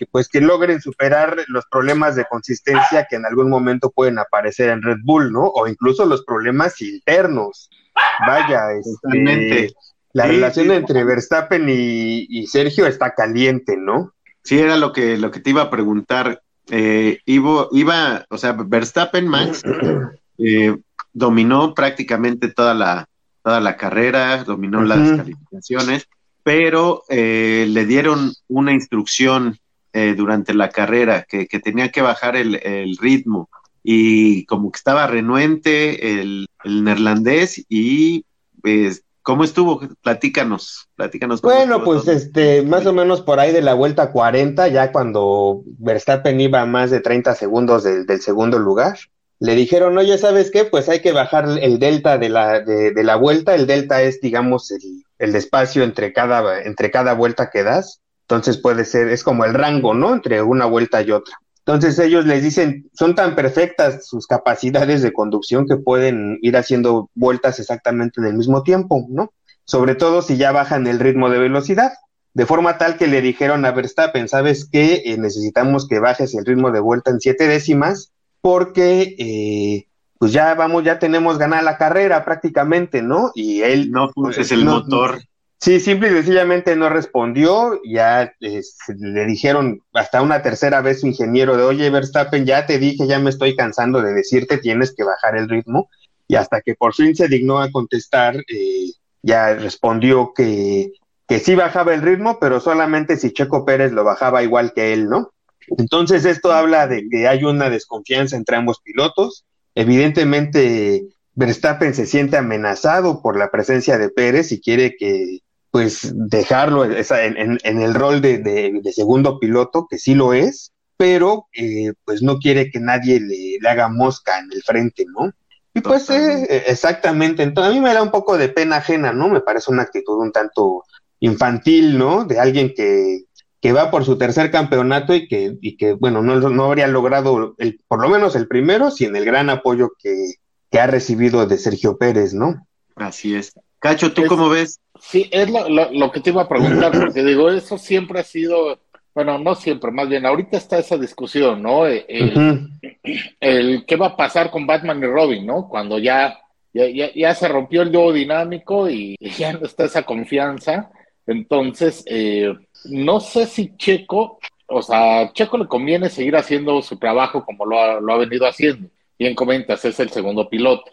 que pues que logren superar los problemas de consistencia que en algún momento pueden aparecer en Red Bull, ¿no? O incluso los problemas internos. Vaya, este, la relación entre Verstappen y, Sergio está caliente, ¿no? Sí, era lo que, lo que te iba a preguntar. Eh, iba, iba, o sea, Verstappen, Max, eh, dominó prácticamente toda la, toda la carrera, dominó las calificaciones, pero eh, le dieron una instrucción eh, durante la carrera que, tenía que bajar el, ritmo y como que estaba renuente el, neerlandés y pues, ¿cómo estuvo? Platícanos, platícanos. Bueno, pues este, más o menos por ahí de la vuelta 40, ya cuando Verstappen iba a más de 30 segundos del segundo lugar, le dijeron, oye, ¿sabes qué? Pues hay que bajar el delta de la, de, la vuelta. El delta es, digamos, el, el, espacio entre cada, entre cada vuelta que das. Entonces puede ser, es como el rango, ¿no? Entre una vuelta y otra. Entonces ellos les dicen, son tan perfectas sus capacidades de conducción que pueden ir haciendo vueltas exactamente en el mismo tiempo, ¿no? Sobre todo si ya bajan el ritmo de velocidad. De forma tal que le dijeron a Verstappen, ¿sabes qué? Eh, necesitamos que bajes el ritmo de vuelta en siete décimas porque eh, pues ya vamos, ya tenemos ganada la carrera prácticamente, ¿no? Y él... No pues, es el motor. Sí, simple y sencillamente no respondió, ya le dijeron hasta una tercera vez su ingeniero de, oye Verstappen, ya te dije, ya me estoy cansando de decirte, tienes que bajar el ritmo, y hasta que por fin se dignó a contestar, eh, ya respondió que, que sí bajaba el ritmo, pero solamente si Checo Pérez lo bajaba igual que él, ¿no? Entonces, esto habla de que hay una desconfianza entre ambos pilotos. Evidentemente, Verstappen se siente amenazado por la presencia de Pérez y quiere que, pues, dejarlo en, el rol de, segundo piloto, que sí lo es, pero, eh, pues, no quiere que nadie le, haga mosca en el frente, ¿no? Y pues, eh, exactamente. Entonces, a mí me da un poco de pena ajena, ¿no? Me parece una actitud un tanto infantil, ¿no? De alguien que que va por su tercer campeonato y que, y que bueno, no, no habría logrado el, por lo menos el primero sin el gran apoyo que, que ha recibido de Sergio Pérez, ¿no? Así es. Cacho, ¿tú cómo ves? Sí, es lo, lo, que te iba a preguntar, porque digo, eso siempre ha sido, bueno, no siempre, más bien, ahorita está esa discusión, ¿no? Eh, el, el, qué va a pasar con Batman y Robin, ¿no? Cuando ya, ya, ya, ya se rompió el dúo dinámico y ya no está esa confianza. Entonces, eh, no sé si Checo, o sea, Checo le conviene seguir haciendo su trabajo como lo ha, lo ha venido haciendo. Bien comentas, es el segundo piloto.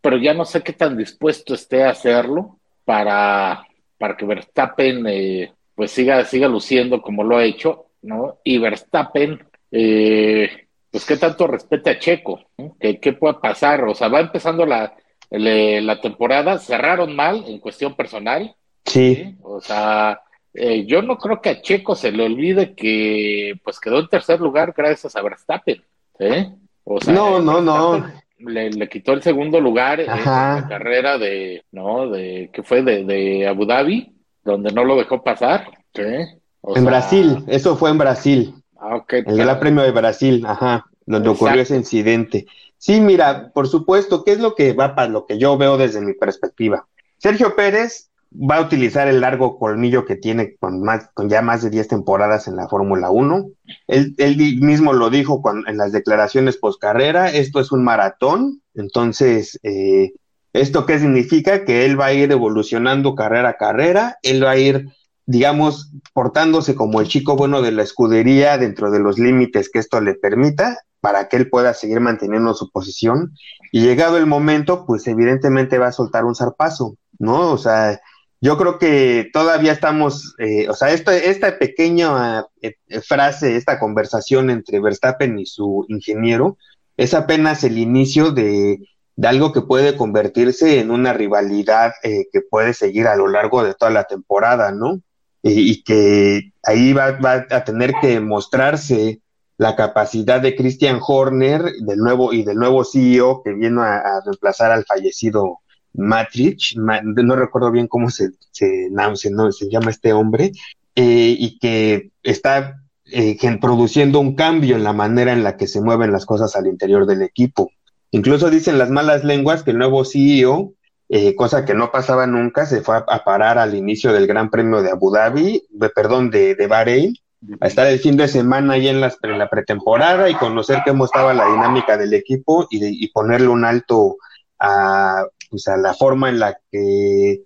Pero ya no sé qué tan dispuesto esté a hacerlo para, para que Verstappen eh, pues siga, siga luciendo como lo ha hecho, ¿no? Y Verstappen, eh, pues qué tanto respete a Checo, ¿Qué, ¿Qué, puede pasar? O sea, va empezando la, la temporada, cerraron mal en cuestión personal, Sí. O sea, eh, yo no creo que a Checo se le olvide que pues quedó en tercer lugar gracias a Verstappen. ¿eh? O sea, no, no, no. Le, quitó el segundo lugar en la carrera de, ¿no? De, que fue de, de Abu Dhabi, donde no lo dejó pasar. en Brasil, eso fue en Brasil. Ah, el Gran Premio de Brasil, ajá, donde ocurrió ese incidente. Sí, mira, por supuesto, ¿qué es lo que va para lo que yo veo desde mi perspectiva? Sergio Pérez va a utilizar el largo colmillo que tiene con, más, con ya más de 10 temporadas en la Fórmula 1. Él, mismo lo dijo en las declaraciones post carrera, esto es un maratón, entonces, eh, ¿esto qué significa? Que él va a ir evolucionando carrera a carrera, él va a ir, digamos, portándose como el chico bueno de la escudería dentro de los límites que esto le permita para que él pueda seguir manteniendo su posición y llegado el momento, pues evidentemente va a soltar un zarpazo, ¿no? O sea, yo creo que todavía estamos, eh, o sea, esta, esta pequeña eh, frase, esta conversación entre Verstappen y su ingeniero, es apenas el inicio de, algo que puede convertirse en una rivalidad eh, que puede seguir a lo largo de toda la temporada, ¿no? Y, que ahí va, va, a tener que mostrarse la capacidad de Christian Horner del nuevo y del nuevo CEO que viene a reemplazar al fallecido Matrix, no recuerdo bien cómo se, se, se llama este hombre, eh, y que está eh, produciendo un cambio en la manera en la que se mueven las cosas al interior del equipo. Incluso dicen las malas lenguas que el nuevo CEO, eh, cosa que no pasaba nunca, se fue a, parar al inicio del Gran Premio de Abu Dhabi, perdón, de, de Bahrein, a estar el fin de semana ahí en, en la pretemporada y conocer cómo estaba la dinámica del equipo y, y ponerle un alto a pues, a la forma en la que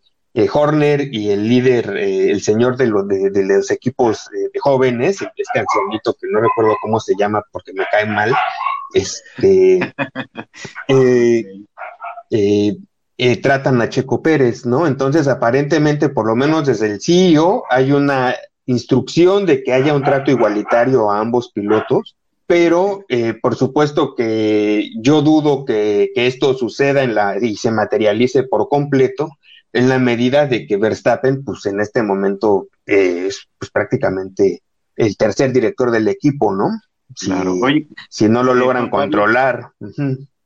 Horner y el líder, eh, el señor de, de, los equipos eh, de jóvenes, este ancianito que no recuerdo cómo se llama porque me cae mal, este, eh, tratan a Checo Pérez, ¿no? Entonces, aparentemente, por lo menos desde el CEO, hay una instrucción de que haya un trato igualitario a ambos pilotos pero eh, por supuesto que yo dudo que, esto suceda en la, y se materialice por completo en la medida de que Verstappen, pues en este momento es pues, prácticamente el tercer director del equipo, ¿no? Si, claro. si no lo eh, logran controlar.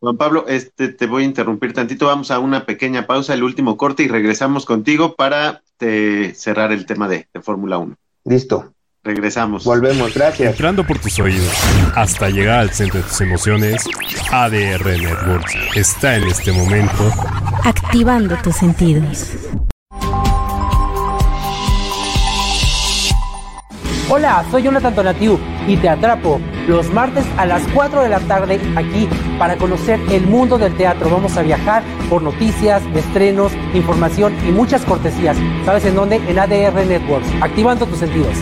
Juan Pablo, este, te voy a interrumpir tantito, vamos a una pequeña pausa, el último corte y regresamos contigo para eh, cerrar el tema de, de Fórmula 1. Listo. Regresamos. Volvemos, gracias. Entrando por tus oídos hasta llegar al centro de tus emociones, ADR Networks está en este momento activando tus sentidos. Hola, soy Jonathan Tonatiu y te atrapo los martes a las 4 de la tarde aquí para conocer el mundo del teatro. Vamos a viajar por noticias, estrenos, información y muchas cortesías. ¿Sabes en dónde? En ADR Networks, activando tus sentidos.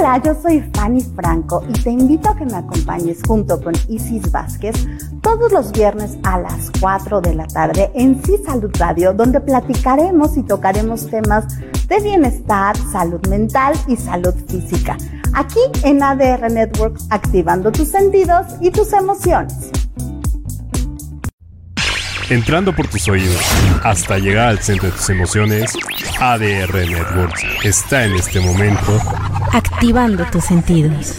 Hola, yo soy Fanny Franco y te invito a que me acompañes junto con Isis Vázquez todos los viernes a las 4 de la tarde en Sí Salud Radio, donde platicaremos y tocaremos temas de bienestar, salud mental y salud física. Aquí en ADR Networks, activando tus sentidos y tus emociones. Entrando por tus oídos hasta llegar al centro de tus emociones, ADR Networks está en este momento activando tus sentidos.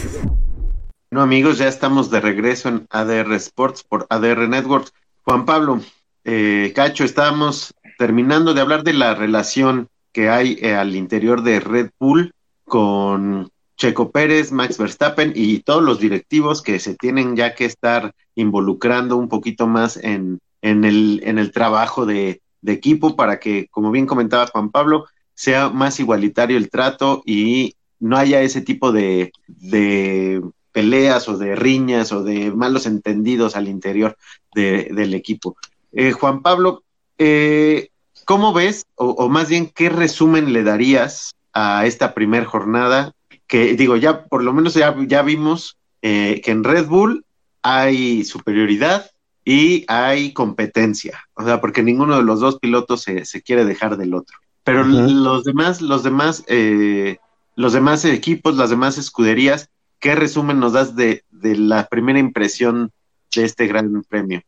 Bueno amigos, ya estamos de regreso en ADR Sports por ADR Networks. Juan Pablo, eh, Cacho, estamos terminando de hablar de la relación que hay eh, al interior de Red Bull con Checo Pérez, Max Verstappen y todos los directivos que se tienen ya que estar involucrando un poquito más en el trabajo de, equipo para que, como bien comentaba Juan Pablo, sea más igualitario el trato y no haya ese tipo de, de peleas o de riñas o de malos entendidos al interior del equipo. Eh, Juan Pablo, eh, ¿cómo ves, o, más bien, qué resumen le darías a esta primer jornada? Que digo, ya por lo menos ya, ya vimos eh, que en Red Bull hay superioridad, y hay competencia, o sea, porque ninguno de los dos pilotos se, se quiere dejar del otro. Pero los demás, los demás, eh, los demás equipos, las demás escuderías, ¿qué resumen nos das de, de la primera impresión de este gran premio?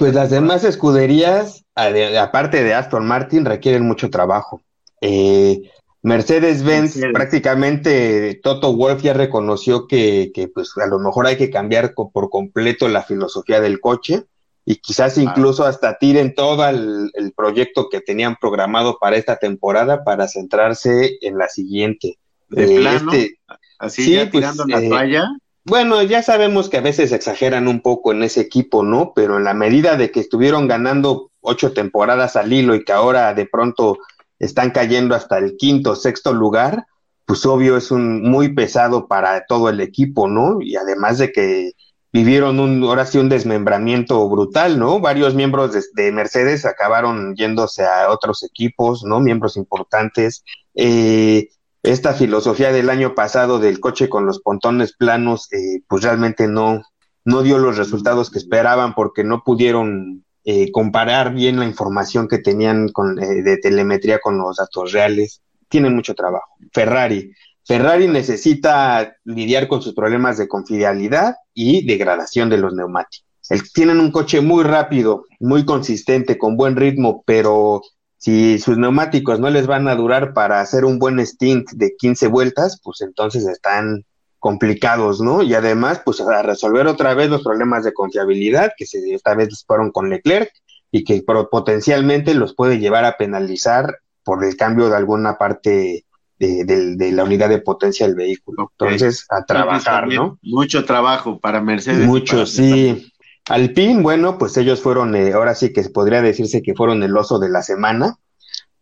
pues las demás escuderías, aparte de Aston Martin, requieren mucho trabajo. Eh, Mercedes-Benz, prácticamente Toto Wolf ya reconoció que, que, pues a lo mejor hay que cambiar por completo la filosofía del coche y quizás incluso hasta tiren todo el, proyecto que tenían programado para esta temporada para centrarse en la siguiente. De plano, este, así ya pues, tirando la toalla. Bueno, ya sabemos que a veces exageran un poco en ese equipo, ¿no? Pero en la medida de que estuvieron ganando ocho temporadas al hilo y que ahora de pronto están cayendo hasta el quinto, sexto lugar, pues obvio es un muy pesado para todo el equipo, ¿no? Y además de que vivieron un, ahora sí un desmembramiento brutal, ¿no? Varios miembros de, Mercedes acabaron yéndose a otros equipos, ¿no? Miembros importantes. Eh, esta filosofía del año pasado del coche con los pontones planos, eh, pues realmente no, no dio los resultados que esperaban porque no pudieron eh, comparar bien la información que tenían con, eh, de telemetría con los datos reales. Tienen mucho trabajo. Ferrari. Ferrari necesita lidiar con sus problemas de confidencialidad y degradación de los neumáticos. tienen un coche muy rápido, muy consistente, con buen ritmo, pero si sus neumáticos no les van a durar para hacer un buen stint de 15 vueltas, pues entonces están complicados, ¿no? Y además, pues a resolver otra vez los problemas de confiabilidad que se, esta vez fueron con Leclerc y que potencialmente los puede llevar a penalizar por el cambio de alguna parte de, la unidad de potencia del vehículo. Entonces, a trabajar, ¿no? Mucho trabajo para Mercedes. Mucho, sí. Alpine, bueno, pues ellos fueron, eh, ahora sí que podría decirse que fueron el oso de la semana,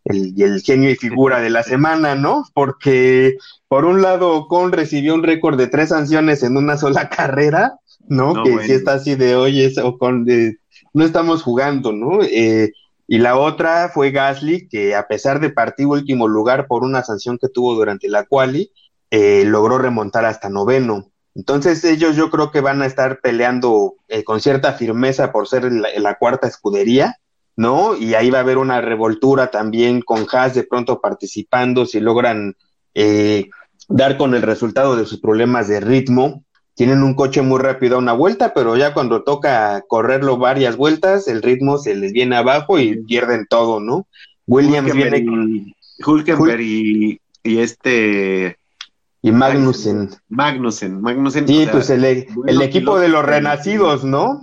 el, el genio y figura de la semana, ¿no? Porque por un lado Ocon recibió un récord de tres sanciones en una sola carrera, ¿no? que si está así de hoy es Ocon de no estamos jugando, ¿no? Eh, y la otra fue Gasly, que a pesar de partir último lugar por una sanción que tuvo durante la quali, eh, logró remontar hasta noveno. Entonces ellos yo creo que van a estar peleando eh, con cierta firmeza por ser la, cuarta escudería, ¿no? Y ahí va a haber una revoltura también con Haas de pronto participando si logran eh, dar con el resultado de sus problemas de ritmo. Tienen un coche muy rápido a una vuelta, pero ya cuando toca correrlo varias vueltas, el ritmo se les viene abajo y pierden todo, ¿no? Williams viene... Hulkenberg y, y este y Magnussen. Magnussen, Magnussen. Sí, pues el, el equipo de los renacidos, ¿no?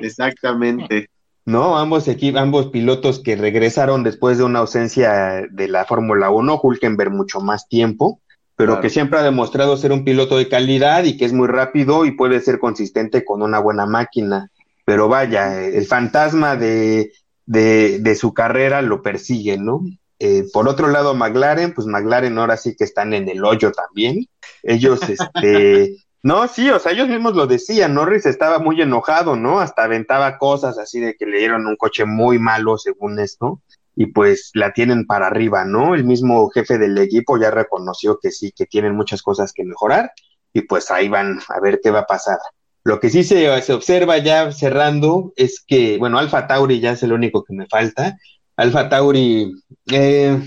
exactamente. No, ambos equipos, ambos pilotos que regresaron después de una ausencia de la Fórmula 1, Hulkenberg mucho más tiempo, pero que siempre ha demostrado ser un piloto de calidad y que es muy rápido y puede ser consistente con una buena máquina. Pero vaya, el fantasma de, de, de su carrera lo persigue, ¿no? Eh, por otro lado, McLaren, pues McLaren ahora sí que están en el hoyo también. Ellos, este, no, sí, o sea, ellos mismos lo decían, Norris estaba muy enojado, ¿no? Hasta aventaba cosas así de que le dieron un coche muy malo, según esto, y pues la tienen para arriba, ¿no? El mismo jefe del equipo ya reconoció que sí, que tienen muchas cosas que mejorar, y pues ahí van a ver qué va a pasar. Lo que sí se, se observa ya cerrando es que, bueno, Alfa Tauri ya es el único que me falta, Alfa Tauri eh,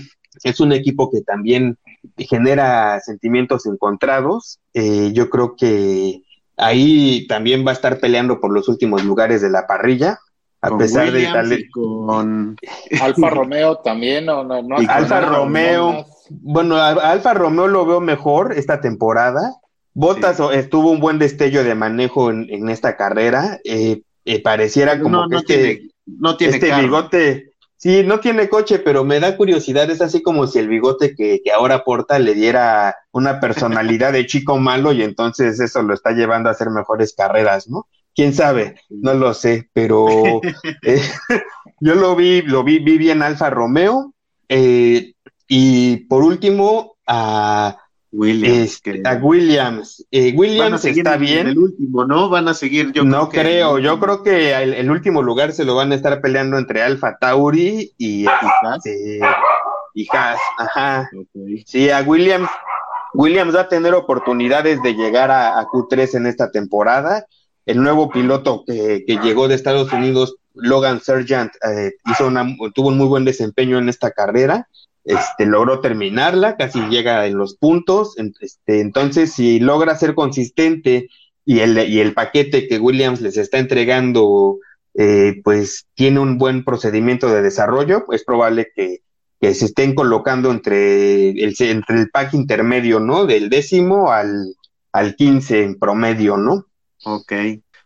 es un equipo que también genera sentimientos encontrados. Eh, yo creo que ahí también va a estar peleando por los últimos lugares de la parrilla. A pesar de tal... con Alfa Romeo también o no, no Alfa Romeo. bueno Alfa Romeo lo veo mejor esta temporada. Bottas estuvo un buen destello de manejo en, esta carrera. Eh, pareciera como que este, no tiene este bigote Sí, no tiene coche, pero me da curiosidad. Es así como si el bigote que, que ahora porta le diera una personalidad de chico malo y entonces eso lo está llevando a hacer mejores carreras, ¿no? Quién sabe, no lo sé, pero eh, yo lo vi, lo vi, vi bien Alfa Romeo. Eh, y por último, a Williams. Este, a Williams. Eh, Williams está bien. El último, ¿no? Van a seguir, yo No creo, yo creo que el, último lugar se lo van a estar peleando entre Alfa Tauri y, y Haas. Ajá. Sí, a Williams. Williams va a tener oportunidades de llegar a, Q3 en esta temporada. El nuevo piloto que, llegó de Estados Unidos, Logan Sargent, eh, hizo una, tuvo un muy buen desempeño en esta carrera este, logró terminarla, casi llega en los puntos, este, entonces si logra ser consistente y el, paquete que Williams les está entregando, eh, pues tiene un buen procedimiento de desarrollo, es probable que, se estén colocando entre el, entre el pack intermedio, ¿no? Del décimo al, al 15 en promedio, ¿no? Ok.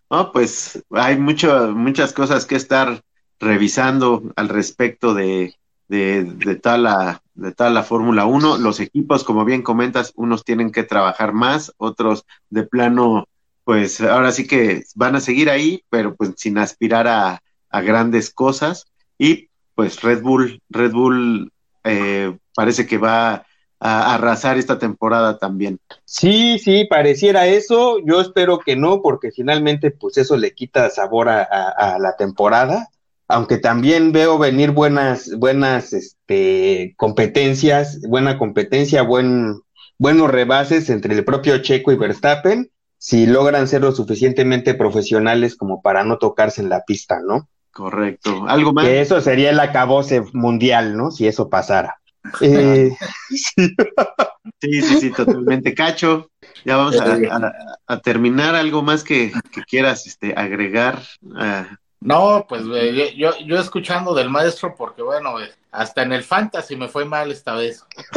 No, pues hay mucho, muchas cosas que estar revisando al respecto de, de, de toda la, de toda la Fórmula 1. Los equipos, como bien comentas, unos tienen que trabajar más, otros de plano, pues ahora sí que van a seguir ahí, pero pues sin aspirar a, a grandes cosas. Y pues Red Bull, Red Bull eh, parece que va a arrasar esta temporada también. Sí, sí, pareciera eso. Yo espero que no, porque finalmente, pues eso le quita sabor a la temporada. Aunque también veo venir buenas, buenas este, competencias, buena competencia, buen, buenos rebases entre el propio Checo y Verstappen, si logran ser lo suficientemente profesionales como para no tocarse en la pista, ¿no? Correcto. ¿Algo más? Que eso sería el acabose mundial, ¿no? Si eso pasara. Eh, sí. sí, sí, totalmente. Cacho, ya vamos a, a, a terminar. ¿Algo más que, que quieras este, agregar? Uh, no, pues eh, yo, yo escuchando del maestro, porque bueno, hasta en el fantasy me fue mal esta vez.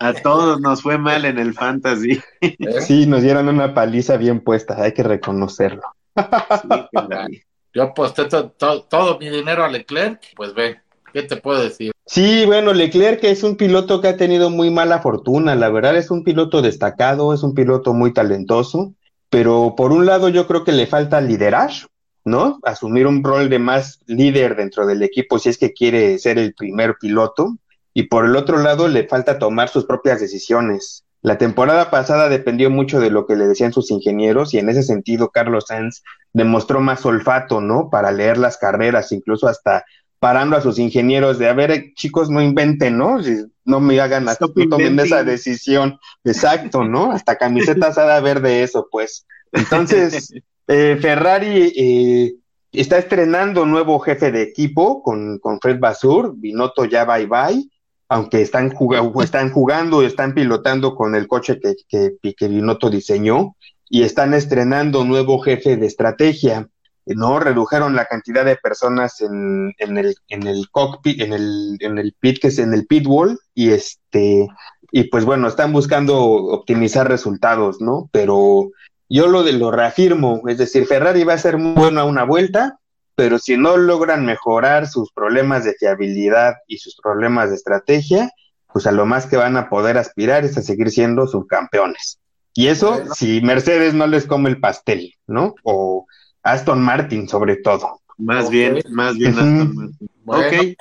a todos nos fue mal en el fantasy. ¿Eh? Sí, nos dieron una paliza bien puesta, hay que reconocerlo. Sí, yo aposté to, to, todo mi dinero a Leclerc, pues ve, ¿qué te puedo decir? Sí, bueno, Leclerc es un piloto que ha tenido muy mala fortuna, la verdad es un piloto destacado, es un piloto muy talentoso, pero por un lado yo creo que le falta liderazgo, ¿no? Asumir un rol de más líder dentro del equipo si es que quiere ser el primer piloto. Y por el otro lado, le falta tomar sus propias decisiones. La temporada pasada dependió mucho de lo que le decían sus ingenieros y en ese sentido Carlos Sainz demostró más olfato, ¿no? Para leer las carreras, incluso hasta parando a sus ingenieros de, a ver, chicos, no inventen, ¿no? No me hagan, hasta no tomen esa decisión. Exacto, ¿no? Hasta camisetas ha de haber de eso, pues. Entonces, eh, Ferrari eh, está estrenando nuevo jefe de equipo con, con Fred Basur, Binotto ya bye bye, aunque están, jugando, están jugando y están pilotando con el coche que, que, que Binotto diseñó, y están estrenando nuevo jefe de estrategia. ¿no? Redujeron la cantidad de personas en, en, el, en el cockpit, en el, en el pit, que es en el pit wall, y este, y pues bueno, están buscando optimizar resultados, ¿no? Pero yo lo de lo reafirmo, es decir, Ferrari va a ser muy bueno a una vuelta, pero si no logran mejorar sus problemas de fiabilidad y sus problemas de estrategia, pues a lo más que van a poder aspirar es a seguir siendo subcampeones. Y eso bueno. si Mercedes no les come el pastel, ¿no? O Aston Martin sobre todo. Más okay. bien, más bien Aston Martin. Bueno. Ok.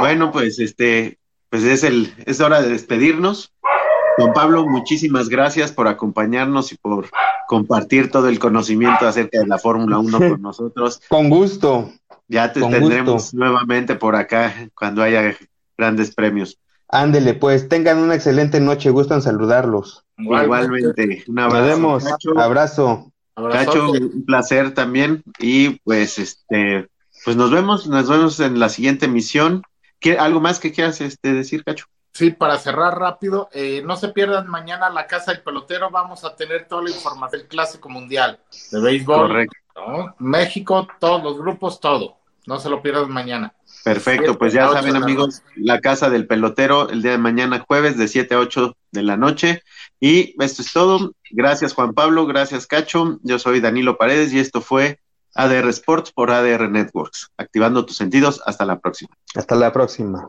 Bueno, pues este, pues es el, es hora de despedirnos. Juan Pablo, muchísimas gracias por acompañarnos y por compartir todo el conocimiento acerca de la Fórmula 1 con nosotros. Con gusto. Ya te con tendremos gusto. nuevamente por acá cuando haya grandes premios. Ándele, pues tengan una excelente noche, gustan saludarlos. Igualmente, un abrazo. Nos vemos, Cacho. abrazo. Cacho, un placer también y pues este, pues nos vemos, nos vemos en la siguiente emisión. ¿Algo más que quieras este, decir, Cacho? Sí, para cerrar rápido, eh, no se pierdan mañana la Casa del Pelotero, vamos a tener toda la información del Clásico Mundial de Béisbol. Correcto. ¿no? México, todos los grupos, todo. No se lo pierdan mañana. Perfecto, pues ya saben amigos, la Casa del Pelotero el día de mañana jueves de 7 a 8 de la noche. Y esto es todo. Gracias Juan Pablo, gracias Cacho. Yo soy Danilo Paredes y esto fue ADR Sports por ADR Networks. Activando tus sentidos. Hasta la próxima. Hasta la próxima.